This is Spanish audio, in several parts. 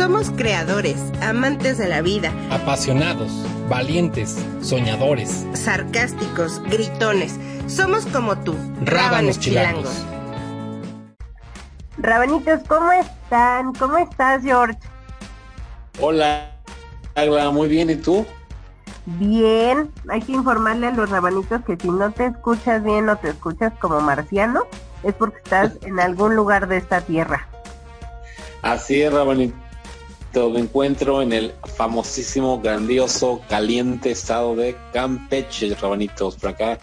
Somos creadores, amantes de la vida, apasionados, valientes, soñadores, sarcásticos, gritones. Somos como tú, rábanos chilangos. Rabanitos, ¿cómo están? ¿Cómo estás, George? Hola, Agla, muy bien, ¿y tú? Bien, hay que informarle a los rabanitos que si no te escuchas bien o te escuchas como marciano, es porque estás en algún lugar de esta tierra. Así es, rabanito. Me encuentro en el famosísimo, grandioso, caliente estado de Campeche, rabanitos. Por acá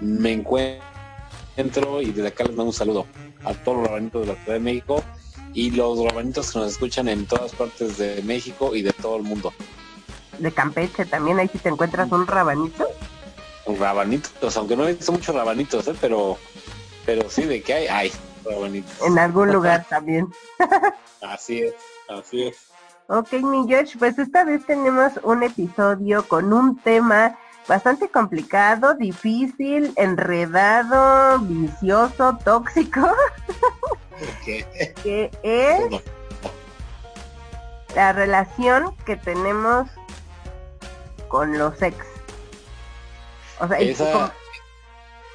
me encuentro y desde acá les mando un saludo a todos los rabanitos de la Ciudad de México y los rabanitos que nos escuchan en todas partes de México y de todo el mundo. De Campeche también, ahí si te encuentras un rabanito. Un rabanitos, aunque no he visto muchos rabanitos, ¿eh? pero, pero sí, de que hay, hay rabanitos. En algún lugar también. así es, así es. Ok, mi George, pues esta vez tenemos un episodio con un tema bastante complicado, difícil, enredado, vicioso, tóxico. que es la relación que tenemos con los ex. O sea,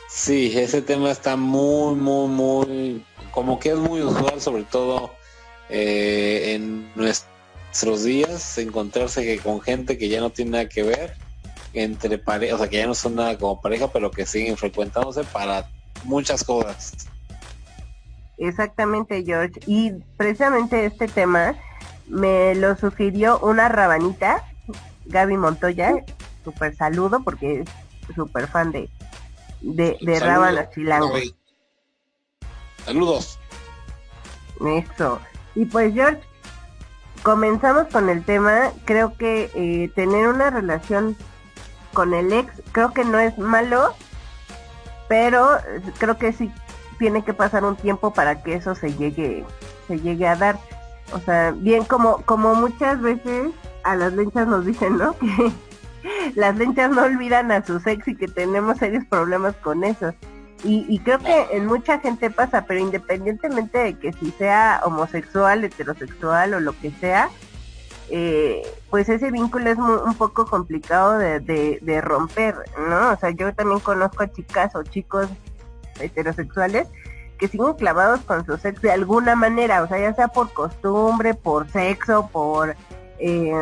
Sí, ese tema está muy, muy, muy, como que es muy usual, sobre todo eh, en nuestros días, encontrarse que con gente que ya no tiene nada que ver entre pareja, o sea, que ya no son nada como pareja, pero que siguen frecuentándose para muchas cosas. Exactamente, George. Y precisamente este tema me lo sugirió una rabanita, Gaby Montoya. Super saludo porque es súper fan de, de, de Rábanos Saludos. Eso. Y pues, George, comenzamos con el tema. Creo que eh, tener una relación con el ex, creo que no es malo, pero creo que sí tiene que pasar un tiempo para que eso se llegue, se llegue a dar. O sea, bien como, como muchas veces a las lenchas nos dicen, ¿no? Que las lenchas no olvidan a sus ex y que tenemos serios problemas con eso. Y, y creo que en mucha gente pasa, pero independientemente de que si sea homosexual, heterosexual o lo que sea, eh, pues ese vínculo es un poco complicado de, romper, ¿no? O sea, yo también conozco a chicas o chicos heterosexuales que siguen clavados con su sexo de alguna manera, o sea, ya sea por costumbre, por sexo, por... Eh,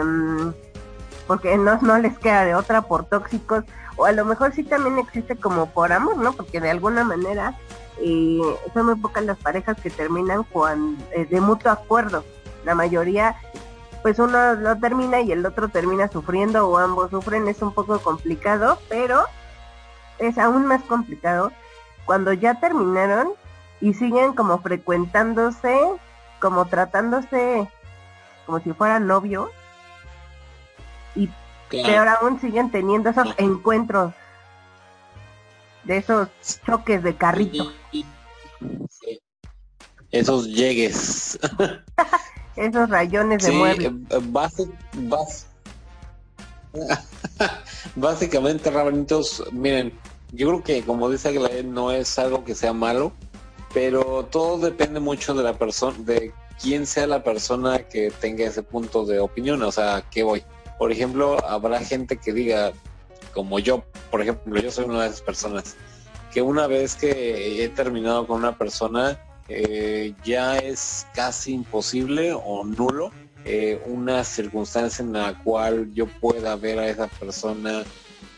porque no, no les queda de otra, por tóxicos, o a lo mejor sí también existe como por amor, ¿no? Porque de alguna manera eh, son muy pocas las parejas que terminan con, eh, de mutuo acuerdo. La mayoría pues uno lo termina y el otro termina sufriendo o ambos sufren, es un poco complicado, pero es aún más complicado cuando ya terminaron y siguen como frecuentándose, como tratándose como si fueran novios y peor aún siguen teniendo esos encuentros de esos choques de carrito. Esos llegues. esos rayones de mueble. Eh, básicamente, rabanitos, miren, yo creo que como dice Aglaé, no es algo que sea malo, pero todo depende mucho de la persona, de quién sea la persona que tenga ese punto de opinión, o sea, ¿qué voy? Por ejemplo, habrá gente que diga, como yo, por ejemplo, yo soy una de esas personas, que una vez que he terminado con una persona, eh, ya es casi imposible o nulo eh, una circunstancia en la cual yo pueda ver a esa persona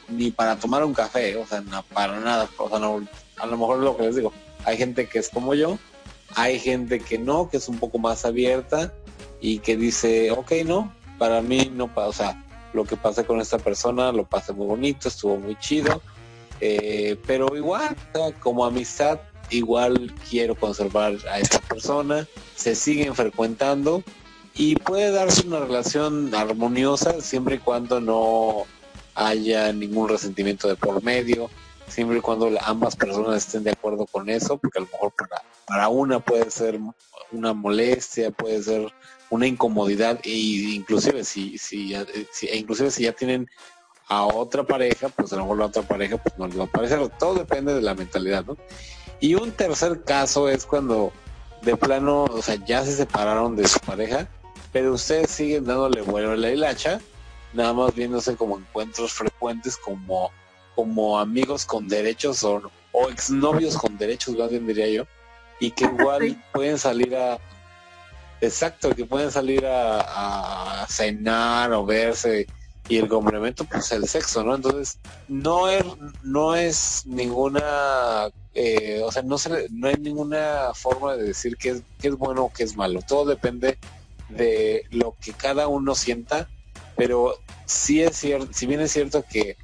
ni para tomar un café, o sea, para nada, o sea, a lo mejor es lo que les digo, hay gente que es como yo, hay gente que no, que es un poco más abierta y que dice, ok, no, para mí no, o sea, lo que pasa con esta persona lo pasé muy bonito, estuvo muy chido, eh, pero igual, como amistad, igual quiero conservar a esta persona, se siguen frecuentando y puede darse una relación armoniosa siempre y cuando no haya ningún resentimiento de por medio, siempre y cuando ambas personas estén de acuerdo con eso, porque a lo mejor para, para una puede ser una molestia, puede ser una incomodidad e inclusive si, si, si e inclusive si ya tienen a otra pareja, pues a lo mejor la otra pareja pues no les va a parecer, todo depende de la mentalidad, ¿no? Y un tercer caso es cuando de plano, o sea, ya se separaron de su pareja pero ustedes siguen dándole vuelo a la hilacha, nada más viéndose como encuentros frecuentes, como, como amigos con derechos o, o exnovios con derechos, más bien diría yo, y que igual pueden salir a, exacto, que pueden salir a, cenar o verse y el complemento pues el sexo, ¿no? Entonces no es no es ninguna eh, o sea no se, no hay ninguna forma de decir qué es bueno o qué es malo. Todo depende de lo que cada uno sienta, pero sí es cierto, si bien es cierto que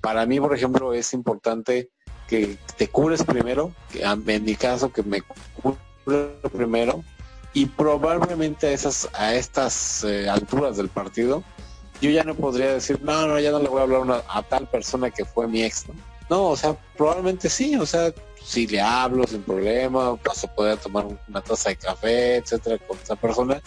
para mí, por ejemplo, es importante que te cures primero, que en mi caso que me cure primero y probablemente a esas a estas eh, alturas del partido yo ya no podría decir, no, no, ya no le voy a hablar a tal persona que fue mi ex, ¿no? No, o sea, probablemente sí, o sea, si le hablo sin problema, paso a poder tomar una taza de café, etcétera, con esa persona,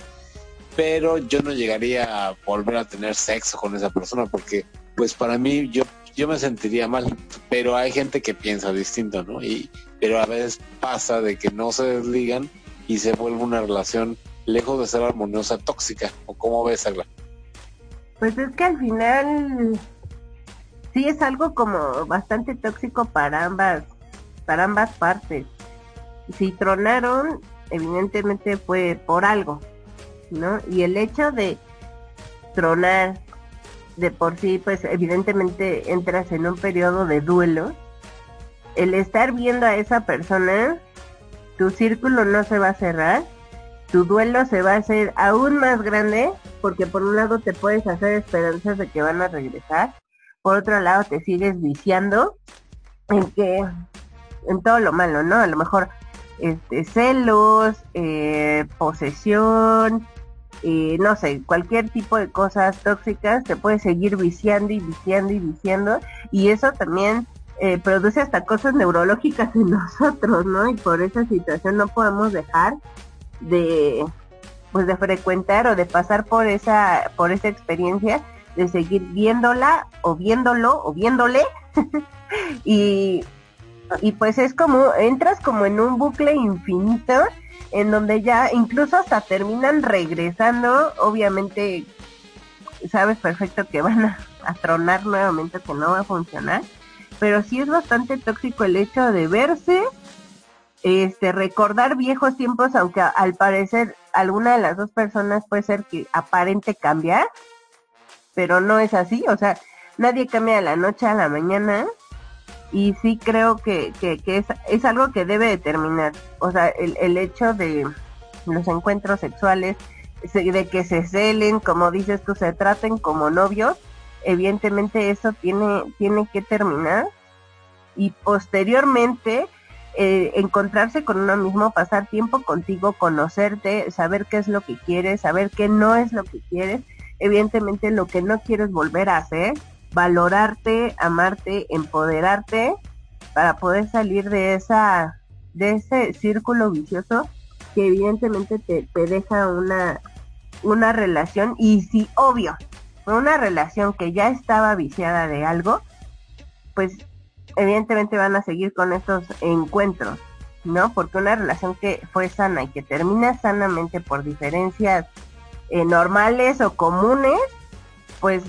pero yo no llegaría a volver a tener sexo con esa persona porque, pues para mí, yo, yo me sentiría mal, pero hay gente que piensa distinto, ¿no? Y, pero a veces pasa de que no se desligan y se vuelve una relación lejos de ser armoniosa, tóxica, o cómo ves, Agla. Pues es que al final sí es algo como bastante tóxico para ambas, para ambas partes. Si tronaron, evidentemente fue por algo, ¿no? Y el hecho de tronar de por sí, pues evidentemente entras en un periodo de duelo. El estar viendo a esa persona, tu círculo no se va a cerrar, tu duelo se va a hacer aún más grande porque por un lado te puedes hacer esperanzas de que van a regresar, por otro lado te sigues viciando en que en todo lo malo, ¿no? A lo mejor este, celos, eh, posesión, eh, no sé, cualquier tipo de cosas tóxicas te puedes seguir viciando y viciando y viciando y eso también eh, produce hasta cosas neurológicas en nosotros, ¿no? Y por esa situación no podemos dejar de pues de frecuentar o de pasar por esa por esa experiencia de seguir viéndola o viéndolo o viéndole. Y y pues es como entras como en un bucle infinito en donde ya incluso hasta terminan regresando. Obviamente sabes perfecto que van a, a tronar nuevamente que no va a funcionar pero sí es bastante tóxico el hecho de verse este recordar viejos tiempos, aunque al parecer alguna de las dos personas puede ser que aparente cambiar, pero no es así, o sea, nadie cambia de la noche a la mañana y sí creo que, que, es, es, algo que debe determinar, o sea, el, el hecho de los encuentros sexuales, de que se celen, como dices tú, se traten como novios, evidentemente eso tiene, tiene que terminar y posteriormente eh, encontrarse con uno mismo, pasar tiempo contigo, conocerte, saber qué es lo que quieres, saber qué no es lo que quieres, evidentemente lo que no quieres volver a hacer, valorarte, amarte, empoderarte para poder salir de esa de ese círculo vicioso que evidentemente te, te deja una una relación y si obvio una relación que ya estaba viciada de algo pues evidentemente van a seguir con estos encuentros, ¿no? Porque una relación que fue sana y que termina sanamente por diferencias eh, normales o comunes, pues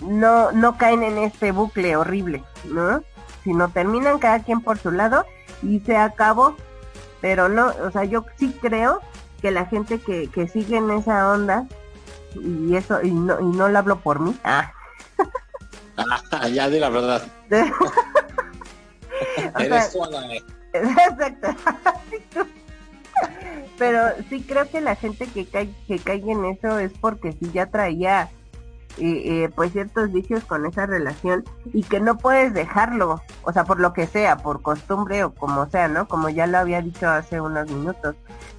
no, no caen en este bucle horrible, ¿no? Sino terminan cada quien por su lado y se acabó. Pero no, o sea, yo sí creo que la gente que, que sigue en esa onda, y eso, y no, y no lo hablo por mí, ah. ah ya di la verdad. Exacto. Pero sí creo que la gente que cae, que caiga en eso es porque si ya traía eh, eh, pues ciertos vicios con esa relación y que no puedes dejarlo, o sea, por lo que sea, por costumbre o como sea, ¿no? Como ya lo había dicho hace unos minutos.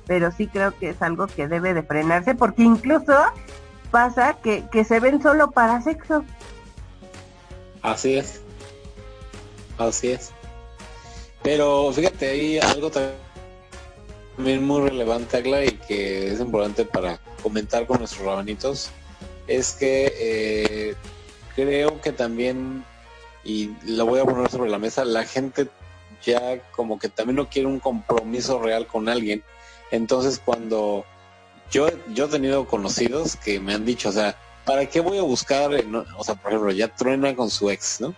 Pero sí creo que es algo que debe de frenarse porque incluso pasa que, que se ven solo para sexo. Así es. Así es. Pero fíjate, hay algo también muy relevante, Agla, y que es importante para comentar con nuestros rabanitos, es que eh, creo que también, y lo voy a poner sobre la mesa, la gente ya como que también no quiere un compromiso real con alguien. Entonces cuando yo, yo he tenido conocidos que me han dicho, o sea, ¿para qué voy a buscar, o sea, por ejemplo, ya truena con su ex, ¿no?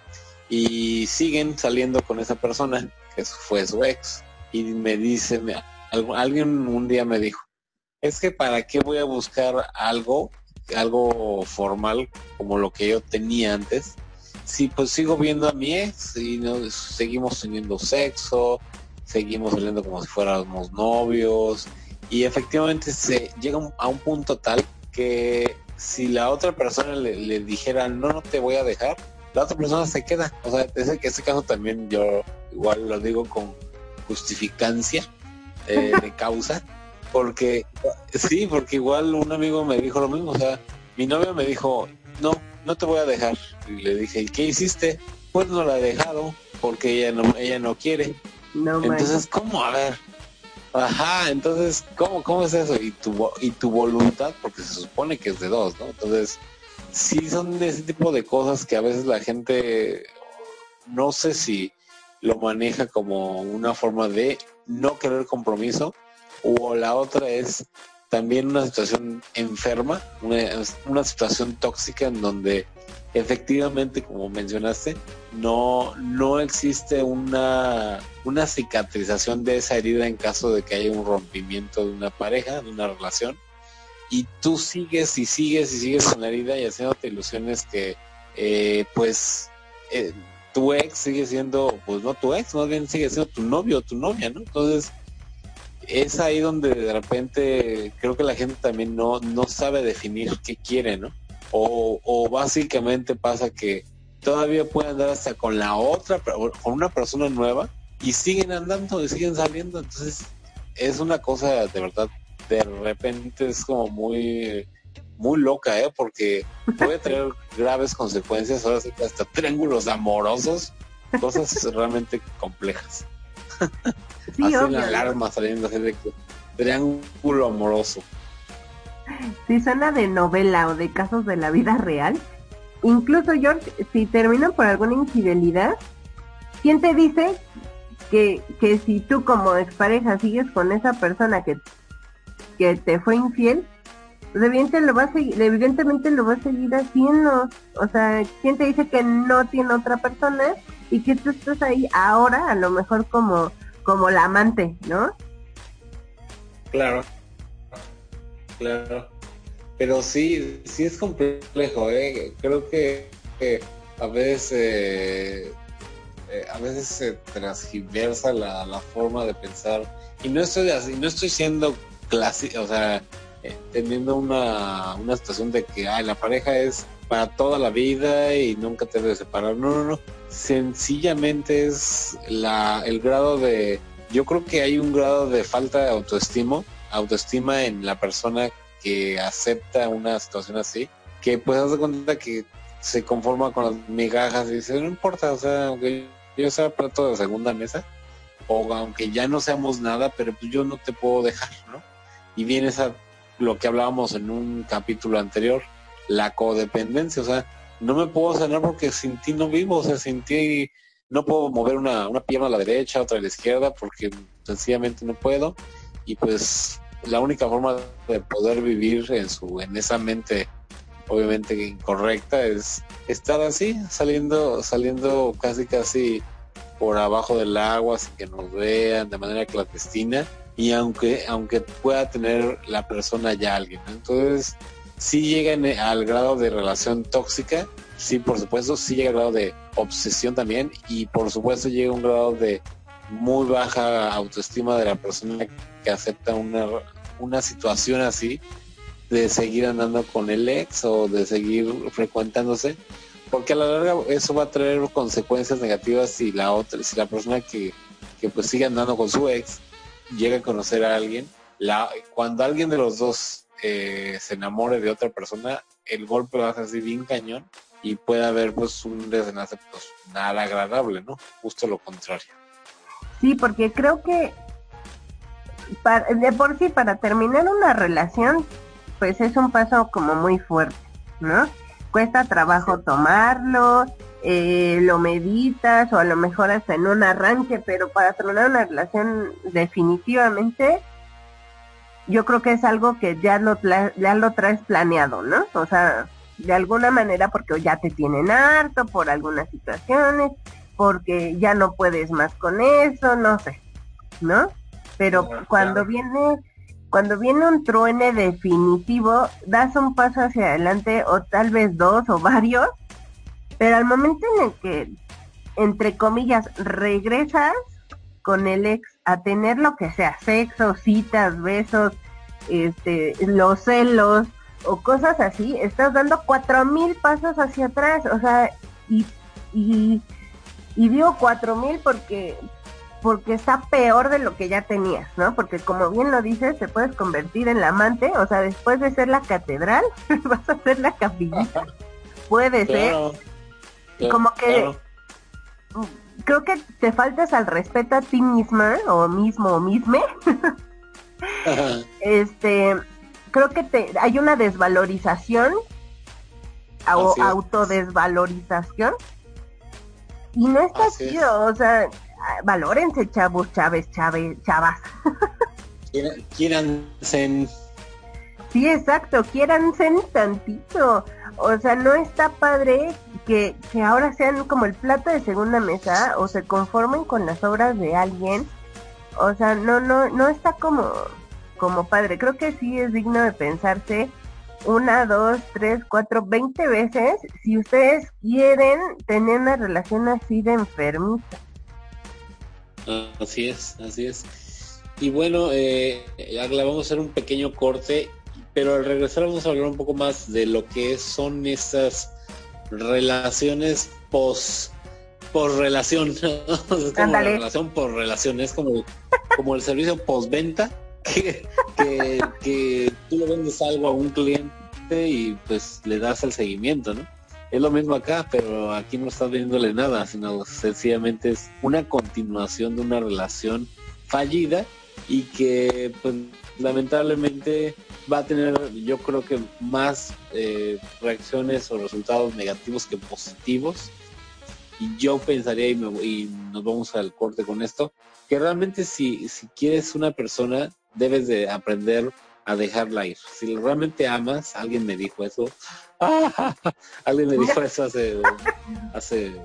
Y siguen saliendo con esa persona, que fue su ex, y me dice, alguien un día me dijo, es que para qué voy a buscar algo, algo formal como lo que yo tenía antes, si pues sigo viendo a mi ex y no, seguimos teniendo sexo, seguimos saliendo como si fuéramos novios, y efectivamente se llega a un punto tal que si la otra persona le, dijera no, no te voy a dejar, la otra persona se queda. O sea, ese, ese caso también yo igual lo digo con justificancia eh, de causa, porque sí, porque igual un amigo me dijo lo mismo, o sea, mi novia me dijo, no, no te voy a dejar. Y le dije, ¿y qué hiciste? Pues no la he dejado, porque ella no, ella no quiere. Entonces, ¿cómo? A ver, Ajá, entonces, ¿cómo, cómo es eso? Y tu, y tu voluntad, porque se supone que es de dos, ¿no? Entonces, sí son de ese tipo de cosas que a veces la gente, no sé si lo maneja como una forma de no querer compromiso, o la otra es también una situación enferma, una, una situación tóxica en donde efectivamente, como mencionaste, no, no existe una, una cicatrización de esa herida en caso de que haya un rompimiento de una pareja, de una relación. Y tú sigues y sigues y sigues con la herida y haciéndote ilusiones que, eh, pues, eh, tu ex sigue siendo, pues no tu ex, más bien sigue siendo tu novio o tu novia, ¿no? Entonces, es ahí donde de repente creo que la gente también no, no sabe definir qué quiere, ¿no? O, básicamente pasa que todavía pueden andar hasta con la otra, con una persona nueva y siguen andando y siguen saliendo. Entonces es una cosa de verdad, de repente es como muy, muy loca, ¿eh? Porque puede tener graves consecuencias, ahora sí que hasta triángulos amorosos, cosas realmente complejas. Sí, Así la alarma saliendo de triángulo amoroso si suena de novela o de casos de la vida real, incluso George, si terminan por alguna infidelidad, ¿quién te dice que, que si tú como expareja sigues con esa persona que, que te fue infiel, pues evidentemente lo, va a seguir, evidentemente lo va a seguir haciendo. O sea, ¿quién te dice que no tiene otra persona y que tú estás ahí ahora, a lo mejor como, como la amante, ¿no? Claro. Claro. Pero sí, sí es complejo, ¿eh? Creo que, a veces eh, eh, a veces se transgiversa la, forma de pensar. Y no estoy así, no estoy siendo clásico, o sea, eh, teniendo una, una situación de que ay, la pareja es para toda la vida y nunca te debes separar. No, no, no. Sencillamente es la, el grado de. Yo creo que hay un grado de falta de autoestima autoestima en la persona que acepta una situación así, que pues hace cuenta que se conforma con las migajas y dice, no importa, o sea, aunque yo sea plato de segunda mesa, o aunque ya no seamos nada, pero pues yo no te puedo dejar, ¿no? Y viene esa, lo que hablábamos en un capítulo anterior, la codependencia, o sea, no me puedo sanar porque sin ti no vivo, o sea, sin ti no puedo mover una, una pierna a la derecha, otra a la izquierda, porque sencillamente no puedo. Y pues la única forma de poder vivir en su en esa mente obviamente incorrecta es estar así saliendo saliendo casi casi por abajo del agua sin que nos vean de manera clandestina y aunque aunque pueda tener la persona ya alguien entonces si llegan al grado de relación tóxica sí por supuesto sí llega al grado de obsesión también y por supuesto llega un grado de muy baja autoestima de la persona que acepta una, una situación así de seguir andando con el ex o de seguir frecuentándose porque a la larga eso va a traer consecuencias negativas si la otra si la persona que, que pues sigue andando con su ex llega a conocer a alguien la cuando alguien de los dos eh, se enamore de otra persona el golpe va a ser así bien cañón y puede haber pues un desenlace pues nada agradable no justo lo contrario. Sí, porque creo que de por sí para terminar una relación, pues es un paso como muy fuerte, ¿no? Cuesta trabajo tomarlo, eh, lo meditas o a lo mejor hasta en un arranque, pero para terminar una relación definitivamente yo creo que es algo que ya lo, ya lo traes planeado, ¿no? O sea, de alguna manera porque ya te tienen harto por algunas situaciones, porque ya no puedes más con eso, no sé, ¿no? Pero cuando viene cuando viene un truene definitivo, das un paso hacia adelante o tal vez dos o varios, pero al momento en el que, entre comillas, regresas con el ex a tener lo que sea, sexo, citas, besos, este, los celos o cosas así, estás dando cuatro mil pasos hacia atrás, o sea, y, y, y digo cuatro mil porque porque está peor de lo que ya tenías, ¿no? Porque como bien lo dices, te puedes convertir en la amante, o sea, después de ser la catedral, vas a ser la capillita. Puede ser. como que creo que te faltas al respeto a ti misma o mismo o misme. este, creo que te hay una desvalorización o autodesvalorización y no está chido, o sea, valórense, chavos, Chávez, Chávez, chavas. Quieranse. Sí, exacto, quieranse tantito. O sea, no está padre que, que ahora sean como el plato de segunda mesa o se conformen con las obras de alguien. O sea, no, no, no está como, como padre. Creo que sí es digno de pensarse una, dos, tres, cuatro, veinte veces si ustedes quieren tener una relación así de enfermita. Así es, así es. Y bueno, eh, vamos a hacer un pequeño corte, pero al regresar vamos a hablar un poco más de lo que son estas relaciones post por relación, es como la relación por relación, es como, como el servicio postventa que, que, que tú le vendes algo a un cliente y pues le das el seguimiento, ¿no? Es lo mismo acá, pero aquí no estás viéndole nada, sino sencillamente es una continuación de una relación fallida y que pues lamentablemente va a tener yo creo que más eh, reacciones o resultados negativos que positivos. Y yo pensaría y, y, nos vamos al corte con esto que realmente si, si quieres una persona debes de aprender a dejarla ir si realmente amas alguien me dijo eso Alguien me dijo eso hace, hace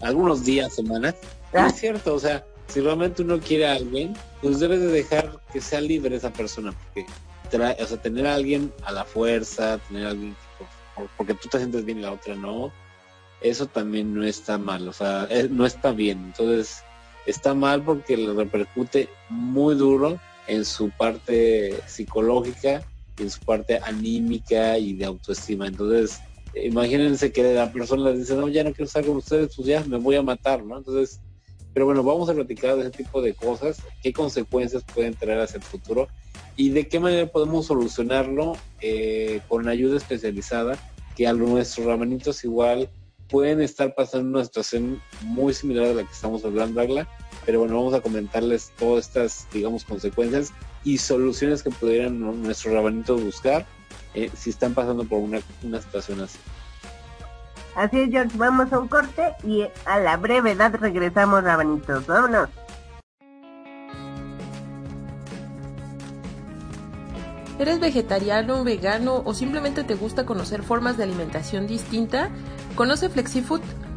algunos días, semanas. Ah. es cierto, o sea, si realmente uno quiere a alguien, pues debe de dejar que sea libre esa persona, porque o sea, tener a alguien a la fuerza, tener a alguien porque tú te sientes bien y la otra no, eso también no está mal, o sea, no está bien. Entonces, está mal porque le repercute muy duro en su parte psicológica en su parte anímica y de autoestima. Entonces, imagínense que la persona dice, no, ya no quiero estar con ustedes, pues ya me voy a matar, ¿no? Entonces, pero bueno, vamos a platicar de ese tipo de cosas, qué consecuencias pueden traer hacia el futuro y de qué manera podemos solucionarlo eh, con ayuda especializada, que a nuestros ramanitos igual pueden estar pasando una situación muy similar a la que estamos hablando, Agla, pero bueno, vamos a comentarles todas estas, digamos, consecuencias y soluciones que pudieran nuestros rabanitos buscar eh, si están pasando por una, una situación así. Así es, George, vamos a un corte y a la brevedad regresamos, rabanitos. Vámonos. ¿Eres vegetariano, vegano o simplemente te gusta conocer formas de alimentación distinta? Conoce FlexiFood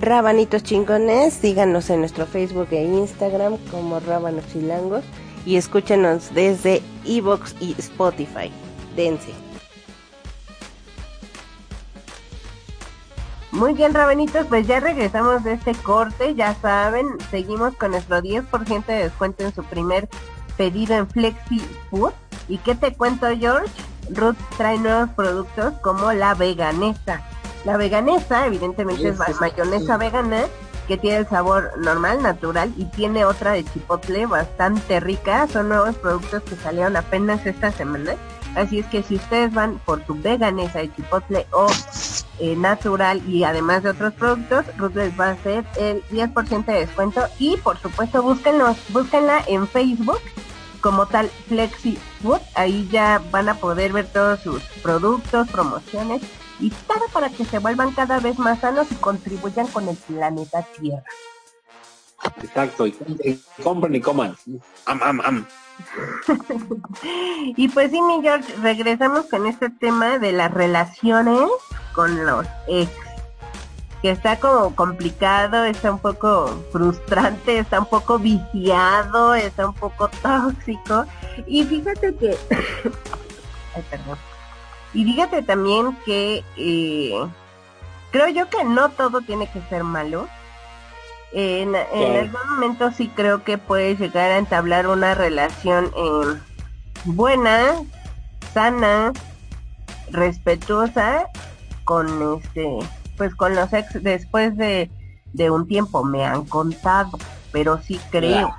Rabanitos chingones, síganos en nuestro Facebook e Instagram como Rábanos Chilangos y escúchenos desde Evox y Spotify. Dense. Muy bien, Rabanitos, pues ya regresamos de este corte, ya saben, seguimos con nuestro 10% de descuento en su primer pedido en Flexi Food. ¿Y qué te cuento, George? Ruth trae nuevos productos como la veganesa la veganesa, evidentemente, es mayonesa vegana que tiene el sabor normal, natural y tiene otra de chipotle bastante rica. Son nuevos productos que salieron apenas esta semana. Así es que si ustedes van por su veganesa de chipotle o eh, natural y además de otros productos, Ruth les va a hacer el 10% de descuento y por supuesto búsquenlos, búsquenla en Facebook como tal Flexi Food, ahí ya van a poder ver todos sus productos, promociones y todo para que se vuelvan cada vez más sanos y contribuyan con el planeta Tierra. Exacto, y, compren y coman. Am, am, am. y pues sí, mi George, regresamos con este tema de las relaciones con los ex. Que está como complicado, está un poco frustrante, está un poco viciado, está un poco tóxico. Y fíjate que... Ay, perdón. Y fíjate también que eh, creo yo que no todo tiene que ser malo. En, algún momento sí creo que puedes llegar a entablar una relación eh, buena, sana, respetuosa con este, pues con los ex después de, de un tiempo me han contado, pero sí creo.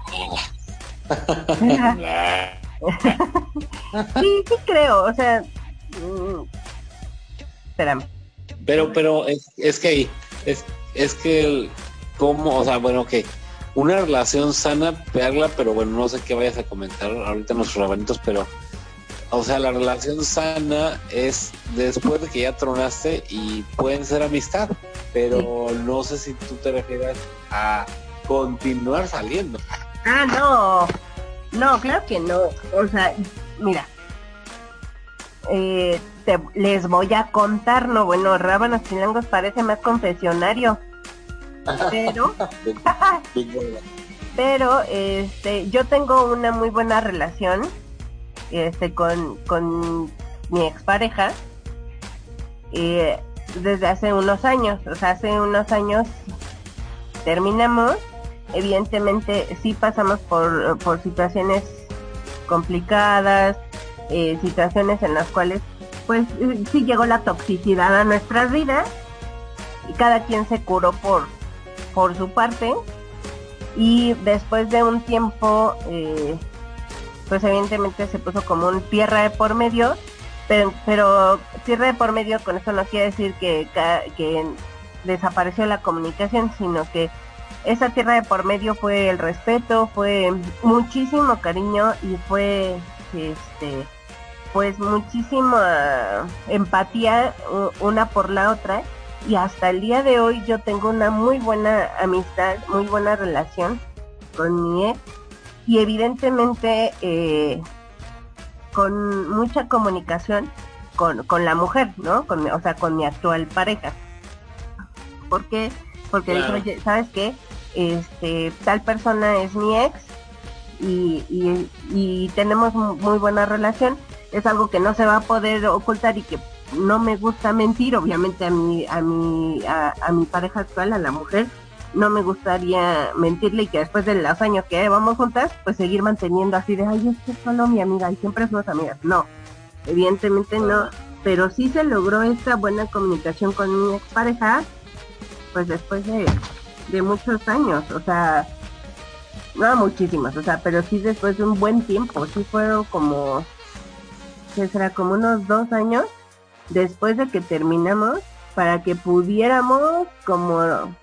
sí, sí creo, o sea, mm, espérame. Pero, pero es, es que es, es que como, o sea, bueno, que una relación sana, pegarla, pero bueno, no sé qué vayas a comentar ahorita nuestros rabanitos, pero o sea, la relación sana es después de que ya tronaste y pueden ser amistad, pero no sé si tú te refieres a continuar saliendo. Ah, no, no, claro que no. O sea, mira, eh, les voy a contar, no, bueno, Rábanos Chilangos parece más confesionario, pero, pero, este, yo tengo una muy buena relación este, con, con mi expareja eh, desde hace unos años. O sea, hace unos años terminamos. Evidentemente sí pasamos por, por situaciones complicadas, eh, situaciones en las cuales pues sí llegó la toxicidad a nuestras vidas y cada quien se curó por, por su parte y después de un tiempo eh, pues evidentemente se puso como un tierra de por medio, pero, pero tierra de por medio con esto no quiere decir que, que desapareció la comunicación, sino que esa tierra de por medio fue el respeto, fue muchísimo cariño y fue este pues muchísima empatía una por la otra y hasta el día de hoy yo tengo una muy buena amistad, muy buena relación con mi ex y evidentemente eh, con mucha comunicación con, con la mujer, ¿no? Con, o sea, con mi actual pareja. ¿Por qué? Porque dijo, oye, ¿sabes qué? Este, tal persona es mi ex y, y, y tenemos muy buena relación. Es algo que no se va a poder ocultar y que no me gusta mentir, obviamente a mi, a mi, a, mi pareja actual, a la mujer, no me gustaría mentirle y que después de los años que vamos juntas, pues seguir manteniendo así de, ay, es que solo mi amiga y siempre somos amigas. No, evidentemente no, pero sí se logró esta buena comunicación con mi expareja, pues después de, de muchos años, o sea, no muchísimos, o sea, pero sí después de un buen tiempo, sí fueron como, que será como unos dos años después de que terminamos para que pudiéramos como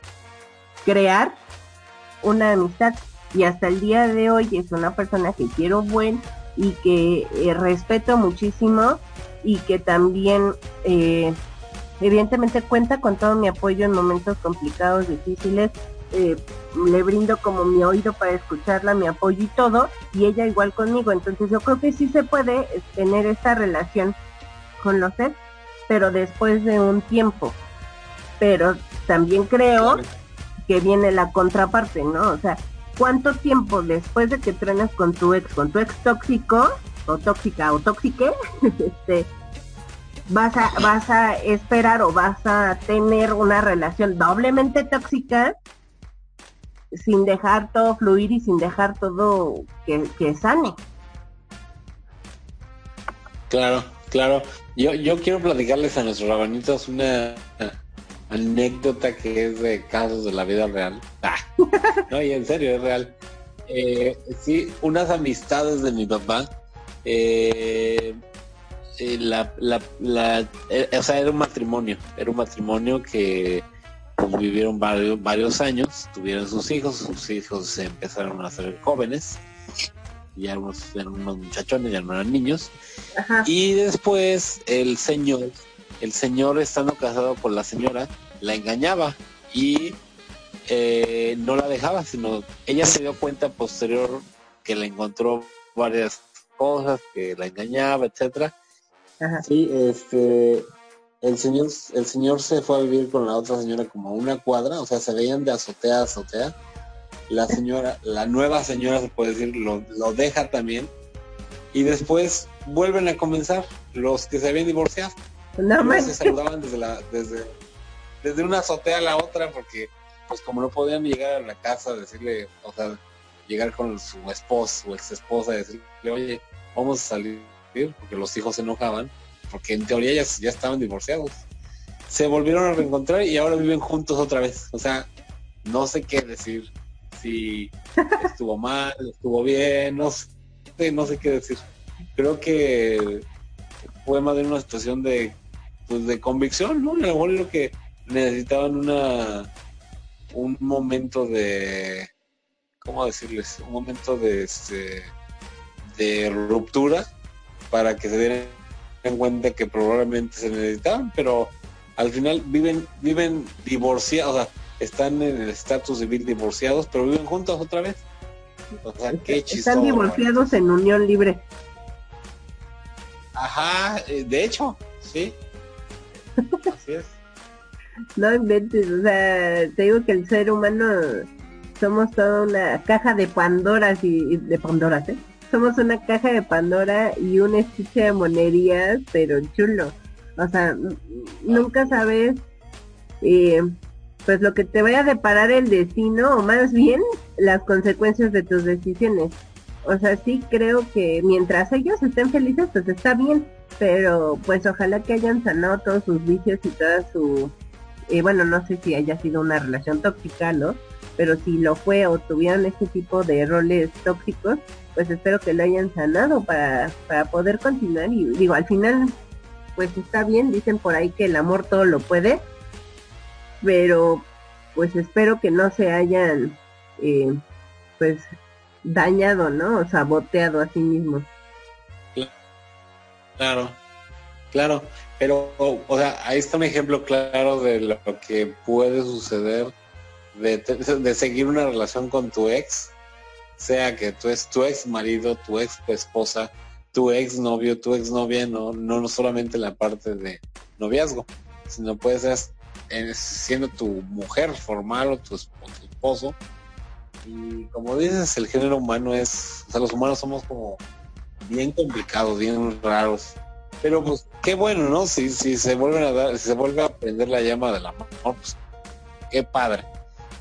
crear una amistad y hasta el día de hoy es una persona que quiero buen y que eh, respeto muchísimo y que también eh, evidentemente cuenta con todo mi apoyo en momentos complicados, difíciles. Eh, le brindo como mi oído para escucharla, mi apoyo y todo, y ella igual conmigo. Entonces yo creo que sí se puede tener esta relación con los ex, pero después de un tiempo. Pero también creo que viene la contraparte, ¿no? O sea, ¿cuánto tiempo después de que trenas con tu ex, con tu ex tóxico, o tóxica, o tóxique, este, vas a, vas a esperar o vas a tener una relación doblemente tóxica sin dejar todo fluir y sin dejar todo que, que sane? Claro, claro. Yo, yo quiero platicarles a nuestros rabanitos una anécdota que es de casos de la vida real. Ah, no, y en serio, es real. Eh, sí, unas amistades de mi papá. Eh, eh, la, la, la eh, o sea, era un matrimonio, era un matrimonio que vivieron varios, varios años, tuvieron sus hijos, sus hijos se empezaron a hacer jóvenes, ya eran unos, eran unos muchachones, ya no eran niños, y después el señor, el señor estando casado con la señora, la engañaba y eh, no la dejaba, sino ella se dio cuenta posterior que le encontró varias cosas, que la engañaba, etcétera. Sí, este, el señor, el señor se fue a vivir con la otra señora como una cuadra, o sea, se veían de azotea a azotea. La señora, la nueva señora se puede decir, lo, lo deja también. Y después vuelven a comenzar los que se habían divorciado. No, se saludaban desde la, desde, desde una azotea a la otra porque pues como no podían llegar a la casa, decirle, o sea, llegar con su esposo o ex esposa y decirle, oye, vamos a salir, porque los hijos se enojaban, porque en teoría ya, ya estaban divorciados. Se volvieron a reencontrar y ahora viven juntos otra vez. O sea, no sé qué decir. Si estuvo mal, estuvo bien, no sé, no sé qué decir. Creo que fue más de una situación de, pues, de convicción, ¿no? A lo mejor lo que necesitaban una un momento de, ¿cómo decirles? Un momento de, este, de ruptura para que se den cuenta que probablemente se necesitaban, pero al final viven, viven divorciados, o sea, están en el estatus civil divorciados, pero viven juntos otra vez. O sea, qué Están divorciados en unión libre. Ajá, eh, de hecho, sí. Así es. No inventes, o sea, te digo que el ser humano somos toda una caja de Pandoras y, de Pandoras, ¿eh? Somos una caja de Pandora y un estuche de monerías, pero chulo. O sea, nunca sabes, eh, pues lo que te vaya a deparar el destino, o más bien las consecuencias de tus decisiones. O sea, sí creo que mientras ellos estén felices, pues está bien, pero pues ojalá que hayan sanado todos sus vicios y toda su eh, bueno, no sé si haya sido una relación tóxica, ¿no? Pero si lo fue o tuvieron este tipo de roles tóxicos, pues espero que lo hayan sanado para, para poder continuar. Y digo, al final, pues está bien, dicen por ahí que el amor todo lo puede, pero pues espero que no se hayan, eh, pues, dañado, ¿no? Saboteado a sí mismos. Claro, claro. Pero, o sea, ahí está un ejemplo claro de lo que puede suceder de, seguir una relación con tu ex, sea que tú es tu ex marido, tu ex esposa, tu ex novio, tu ex novia, no, no solamente la parte de noviazgo, sino puede ser siendo tu mujer formal o tu, tu esposo. Y como dices, el género humano es, o sea, los humanos somos como bien complicados, bien raros pero pues qué bueno, ¿no? Si, si se vuelven a dar, si se vuelve a prender la llama del amor, pues qué padre,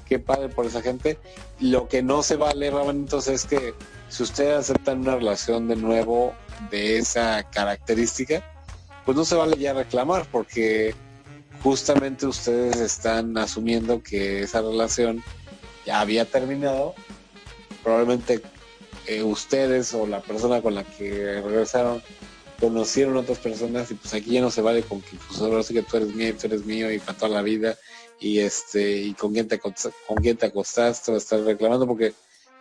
qué padre por esa gente. Lo que no se vale, entonces es que si ustedes aceptan una relación de nuevo de esa característica, pues no se vale ya reclamar, porque justamente ustedes están asumiendo que esa relación ya había terminado, probablemente eh, ustedes o la persona con la que regresaron conocieron otras personas y pues aquí ya no se vale con que pues ahora sí que tú eres mío y tú eres mío y para toda la vida y este y con quién te con quién te acostaste o estar reclamando porque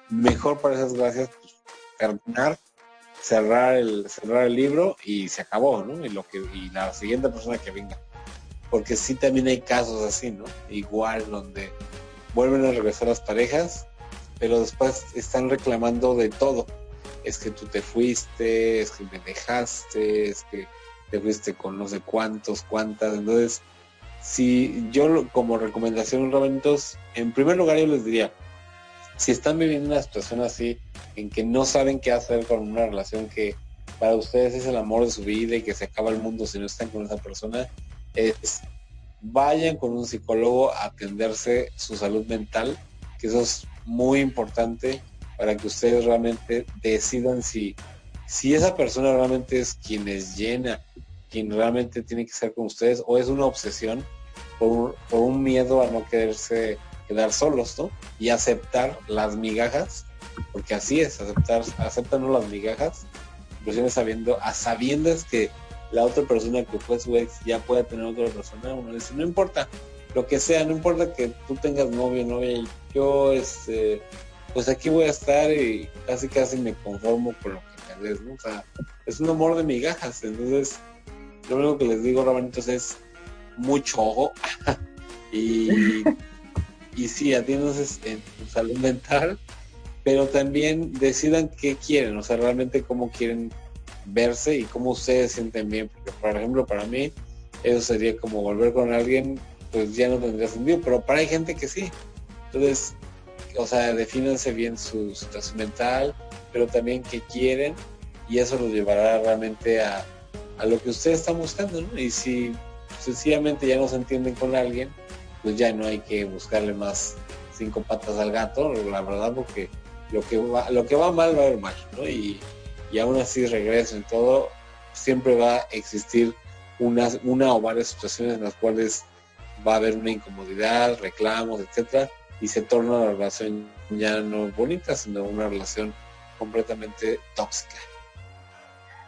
mejor para esas gracias pues, terminar cerrar el cerrar el libro y se acabó no y lo que y la siguiente persona que venga. Porque sí también hay casos así no igual donde vuelven a regresar las parejas pero después están reclamando de todo. Es que tú te fuiste, es que me dejaste, es que te fuiste con no sé cuántos, cuántas. Entonces, si yo como recomendación, Robentos, en primer lugar yo les diría, si están viviendo una situación así, en que no saben qué hacer con una relación que para ustedes es el amor de su vida y que se acaba el mundo si no están con esa persona, es vayan con un psicólogo a atenderse su salud mental, que eso es muy importante para que ustedes realmente decidan si, si esa persona realmente es quien les llena, quien realmente tiene que ser con ustedes, o es una obsesión por, un miedo a no quererse quedar solos, ¿no? Y aceptar las migajas, porque así es, aceptar, aceptan las migajas, inclusive sabiendo, a sabiendas que la otra persona que fue su ex ya pueda tener otra persona, uno dice, no importa, lo que sea, no importa que tú tengas novio, novia, yo, este, pues aquí voy a estar y casi casi me conformo con lo que des, ¿no? O sea, es un amor de migajas, entonces, lo único que les digo, Rabanitos, es mucho ojo y, y sí, atiéndonos en tu salud mental, pero también decidan qué quieren, o sea, realmente cómo quieren verse y cómo ustedes sienten bien, porque por ejemplo para mí eso sería como volver con alguien, pues ya no tendría sentido, pero para hay gente que sí. Entonces, o sea, defínanse bien su situación mental, pero también qué quieren y eso los llevará realmente a, a lo que ustedes están buscando, ¿no? Y si sencillamente ya no se entienden con alguien, pues ya no hay que buscarle más cinco patas al gato, la verdad, porque lo que va, lo que va mal va a ir mal, ¿no? Y, y aún así regreso en todo, siempre va a existir una, una o varias situaciones en las cuales va a haber una incomodidad, reclamos, etcétera, y se torna la relación ya no bonita, sino una relación completamente tóxica.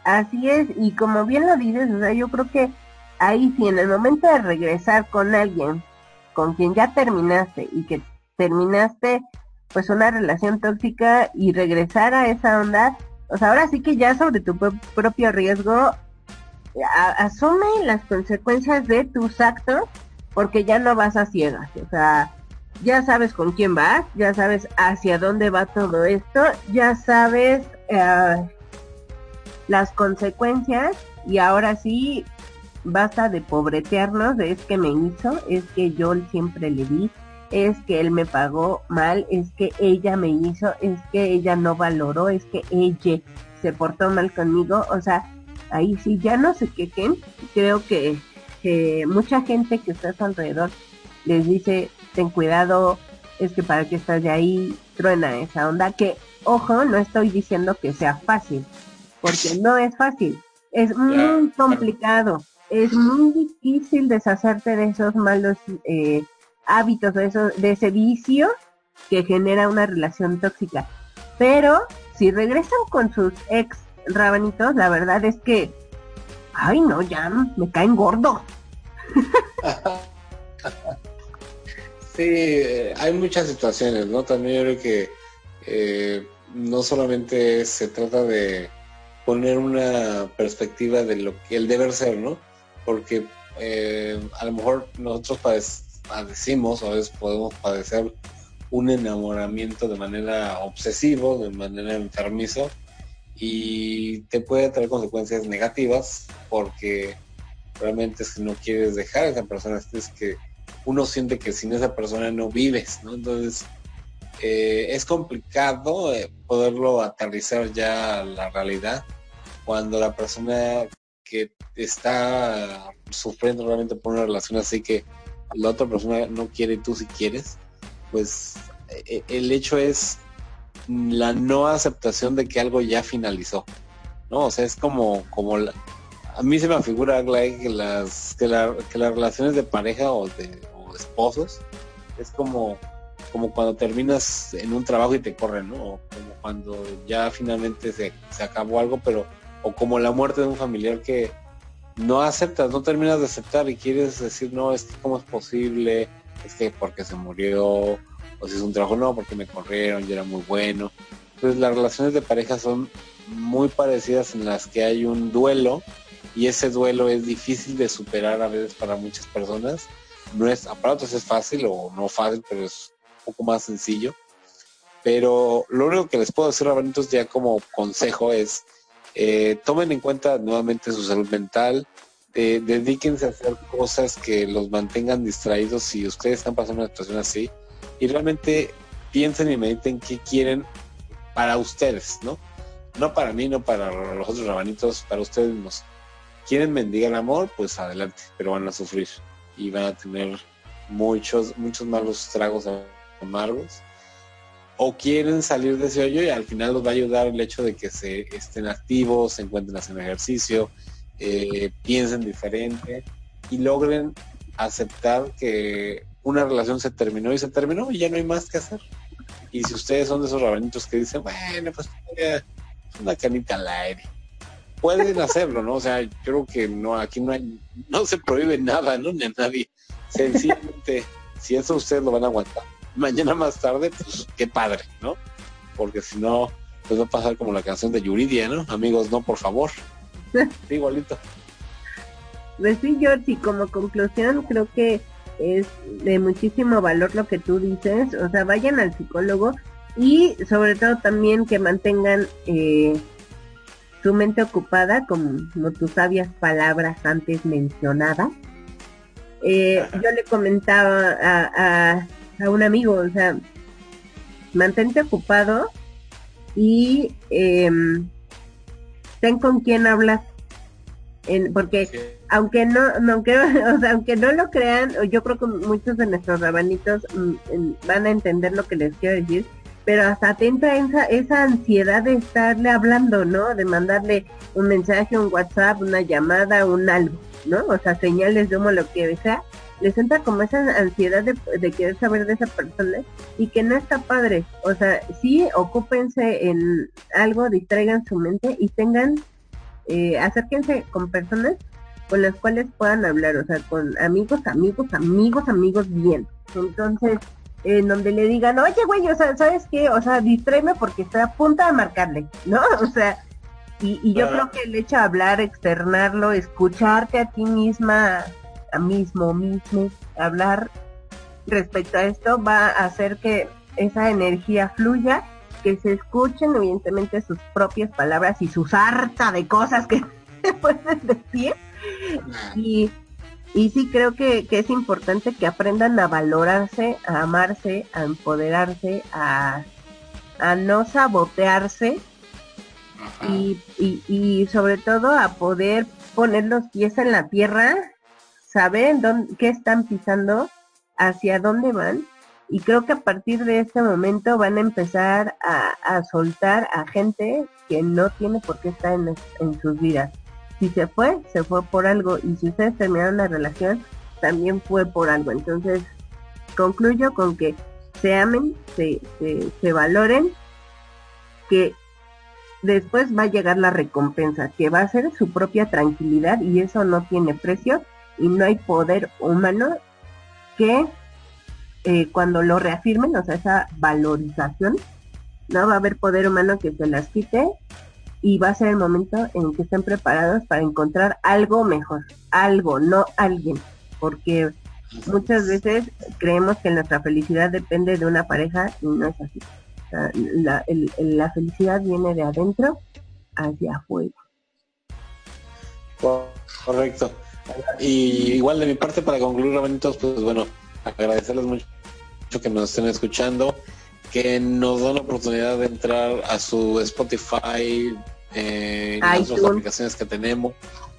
Así es, y como bien lo dices, o sea, yo creo que ahí sí, en el momento de regresar con alguien con quien ya terminaste y que terminaste pues una relación tóxica y regresar a esa onda, o sea, ahora sí que ya sobre tu propio riesgo, asume las consecuencias de tus actos porque ya no vas a ciegas, o sea, ya sabes con quién vas, ya sabes hacia dónde va todo esto, ya sabes eh, las consecuencias y ahora sí basta de pobretearnos, es que me hizo, es que yo siempre le di, es que él me pagó mal, es que ella me hizo, es que ella no valoró, es que ella se portó mal conmigo, o sea, ahí sí ya no se quejen, creo que, mucha gente que está a su alrededor les dice, ten cuidado, es que para que estás de ahí, truena esa onda, que ojo, no estoy diciendo que sea fácil, porque no es fácil, es muy complicado, es muy difícil deshacerte de esos malos eh, hábitos, de, eso, de ese vicio que genera una relación tóxica. Pero si regresan con sus ex rabanitos, la verdad es que, ay no, ya me caen gordo. sí, eh, hay muchas situaciones, ¿no? También yo creo que eh, no solamente se trata de poner una perspectiva de lo que el deber ser, ¿no? Porque eh, a lo mejor nosotros padecimos o podemos padecer un enamoramiento de manera obsesivo, de manera enfermizo, y te puede traer consecuencias negativas porque realmente es que no quieres dejar a esa persona, es que uno siente que sin esa persona no vives, ¿no? Entonces eh, es complicado eh, poderlo aterrizar ya a la realidad cuando la persona que está sufriendo realmente por una relación así que la otra persona no quiere y tú si quieres, pues e, e, el hecho es la no aceptación de que algo ya finalizó, ¿no? O sea, es como, como a mí se me figura que las, que, las relaciones de pareja o de esposos es como, como cuando terminas en un trabajo y te corren, ¿no? O como cuando ya finalmente se, se acabó algo, pero o como la muerte de un familiar que no aceptas, no terminas de aceptar y quieres decir, no, es que cómo es posible, es que porque se murió, o si es un trabajo, no, porque me corrieron y era muy bueno. Entonces las relaciones de pareja son muy parecidas en las que hay un duelo y ese duelo es difícil de superar a veces para muchas personas. No es, para es fácil o no fácil, pero es un poco más sencillo. Pero lo único que les puedo decir, Rabanitos, ya como consejo es eh, tomen en cuenta nuevamente su salud mental, eh, dedíquense a hacer cosas que los mantengan distraídos si ustedes están pasando una situación así y realmente piensen y mediten qué quieren para ustedes, ¿no? No para mí, no para los otros rabanitos, para ustedes mismos. Quieren mendigar amor, pues adelante, pero van a sufrir y van a tener muchos, muchos malos tragos amargos o quieren salir de ese hoyo y al final los va a ayudar el hecho de que se estén activos, se encuentren haciendo ejercicio, eh, piensen diferente y logren aceptar que una relación se terminó y se terminó y ya no hay más que hacer. Y si ustedes son de esos rabanitos que dicen, bueno, pues es una canita al aire, pueden hacerlo, ¿no? O sea, yo creo que no, aquí no hay, no se prohíbe nada, ¿no? Ni a nadie. Sencillamente, si eso ustedes lo van a aguantar. Mañana más tarde, pues qué padre, ¿no? Porque si no, pues va a pasar como la canción de Yuridia, ¿no? Amigos, no, por favor. igualito. Pues sí, George, y como conclusión creo que es de muchísimo valor lo que tú dices, o sea, vayan al psicólogo y sobre todo también que mantengan eh, su mente ocupada, como, tus sabias palabras antes mencionadas. Eh, yo le comentaba a, a, un amigo, o sea, mantente ocupado y em, ten con quién hablas porque aunque no, aunque, aunque no lo crean, yo creo que muchos de nuestros rabanitos mm, van a entender lo que les quiero decir, pero hasta atenta esa, esa ansiedad de estarle hablando, ¿no? De mandarle un mensaje, un WhatsApp, una llamada, un algo, ¿no? O sea, señales de humo, lo que sea, les entra como esa ansiedad de, de, querer saber de esa persona y que no está padre. O sea, sí, ocúpense en algo, distraigan su mente y tengan eh, acérquense con personas con las cuales puedan hablar, o sea, con amigos, amigos, amigos, amigos bien. Entonces, en donde le digan, oye, güey, o sea, ¿sabes qué? O sea, distréeme porque estoy a punto de marcarle, ¿no? O sea, y, yo creo que el hecho de hablar, externarlo, escucharte a ti misma, mismo, mismo, hablar respecto a esto va a hacer que esa energía fluya que se escuchen evidentemente sus propias palabras y sus harta de cosas que se pueden decir. Y, y sí creo que, es importante que aprendan a valorarse, a amarse, a empoderarse, a, a no sabotearse y, y, y, sobre todo a poder poner los pies en la tierra, saber dónde, qué están pisando, hacia dónde van y creo que a partir de este momento van a empezar a, soltar a gente que no tiene por qué estar en, sus vidas. Si se fue, se fue por algo y si ustedes terminaron la relación, también fue por algo. Entonces, concluyo con que se amen, se, se valoren, que después va a llegar la recompensa, que va a ser su propia tranquilidad y eso no tiene precio y no hay poder humano que eh, cuando lo reafirmen, o sea, esa valorización, no va a haber poder humano que se las quite y va a ser el momento en que estén preparados para encontrar algo mejor, algo, no alguien, porque muchas veces creemos que nuestra felicidad depende de una pareja y no es así. la, la felicidad viene de adentro hacia afuera. Correcto. Y igual de mi parte, para concluir, Rabanitos, pues bueno, agradecerles mucho que nos estén escuchando, que nos dan la oportunidad de entrar a su Spotify, eh, las otras aplicaciones que tenemos.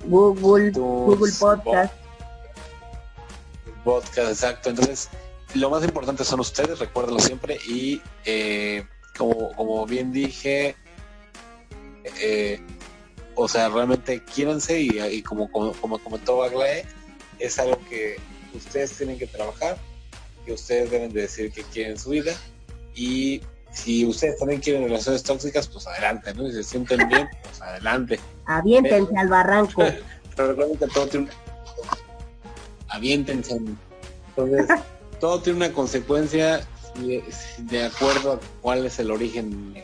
Google, Google Podcast. Podcast, exacto. Entonces, lo más importante son ustedes, recuérdenlo siempre. Y eh, como, como bien dije, eh, o sea, realmente quiéranse y, como, como, como comentó Aglae, es algo que ustedes tienen que trabajar, que ustedes deben de decir que quieren su vida y si ustedes también quieren relaciones tóxicas, pues adelante, ¿no? Si se sienten bien, pues adelante. Aviéntense al barranco. Pero recuerden que todo tiene una... Aviéntense. Entonces, todo tiene una consecuencia de, acuerdo a cuál es el origen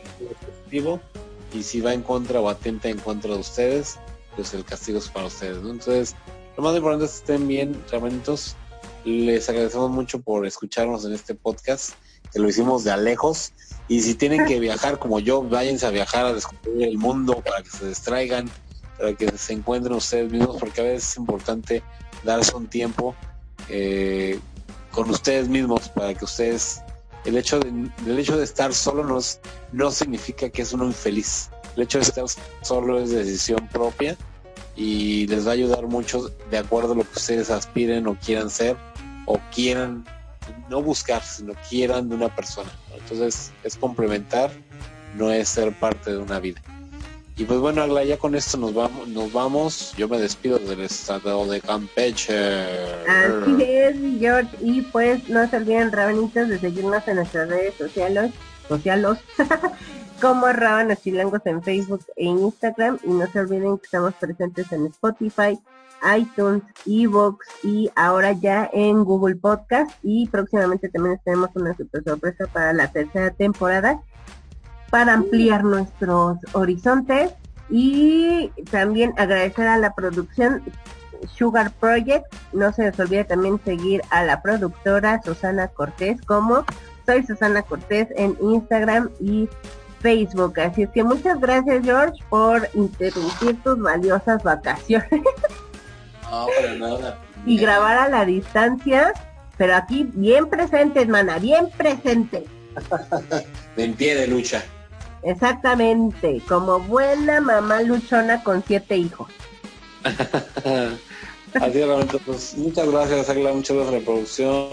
y si va en contra o atenta en contra de ustedes, pues el castigo es para ustedes, ¿no? Entonces, lo más importante es que estén bien, hermanitos. Les agradecemos mucho por escucharnos en este podcast, que lo hicimos de a lejos. Y si tienen que viajar como yo, váyanse a viajar a descubrir el mundo para que se distraigan, para que se encuentren ustedes mismos, porque a veces es importante darse un tiempo eh, con ustedes mismos para que ustedes el hecho de, hecho de estar solo no, no significa que es uno infeliz. El hecho de estar solo es decisión propia y les va a ayudar mucho de acuerdo a lo que ustedes aspiren o quieran ser o quieran no buscar, sino quieran de una persona. Entonces es complementar, no es ser parte de una vida. Y pues bueno, Agla, ya con esto nos vamos, nos vamos. Yo me despido del estado de Campeche. Así es, George. Y pues no se olviden, rabanitos, de seguirnos en nuestras redes sociales, sociales como Rábanos Chilangos en Facebook e Instagram. Y no se olviden que estamos presentes en Spotify, iTunes, Evox y ahora ya en Google Podcast. Y próximamente también tenemos una super sorpresa para la tercera temporada para ampliar nuestros horizontes. Y también agradecer a la producción Sugar Project. No se les olvide también seguir a la productora Susana Cortés como soy Susana Cortés en Instagram y Facebook. Así es que muchas gracias George por interrumpir tus valiosas vacaciones. Y grabar a la distancia, pero aquí bien presente, hermana, bien presente. en pie de lucha. Exactamente, como buena mamá luchona con siete hijos. Así es, pues muchas gracias, Agla, muchas gracias por la producción.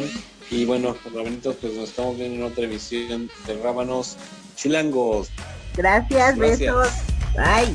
Y bueno, Rabanitos, pues nos estamos viendo en otra emisión de Rábanos Chilangos. Gracias, besos. Bye.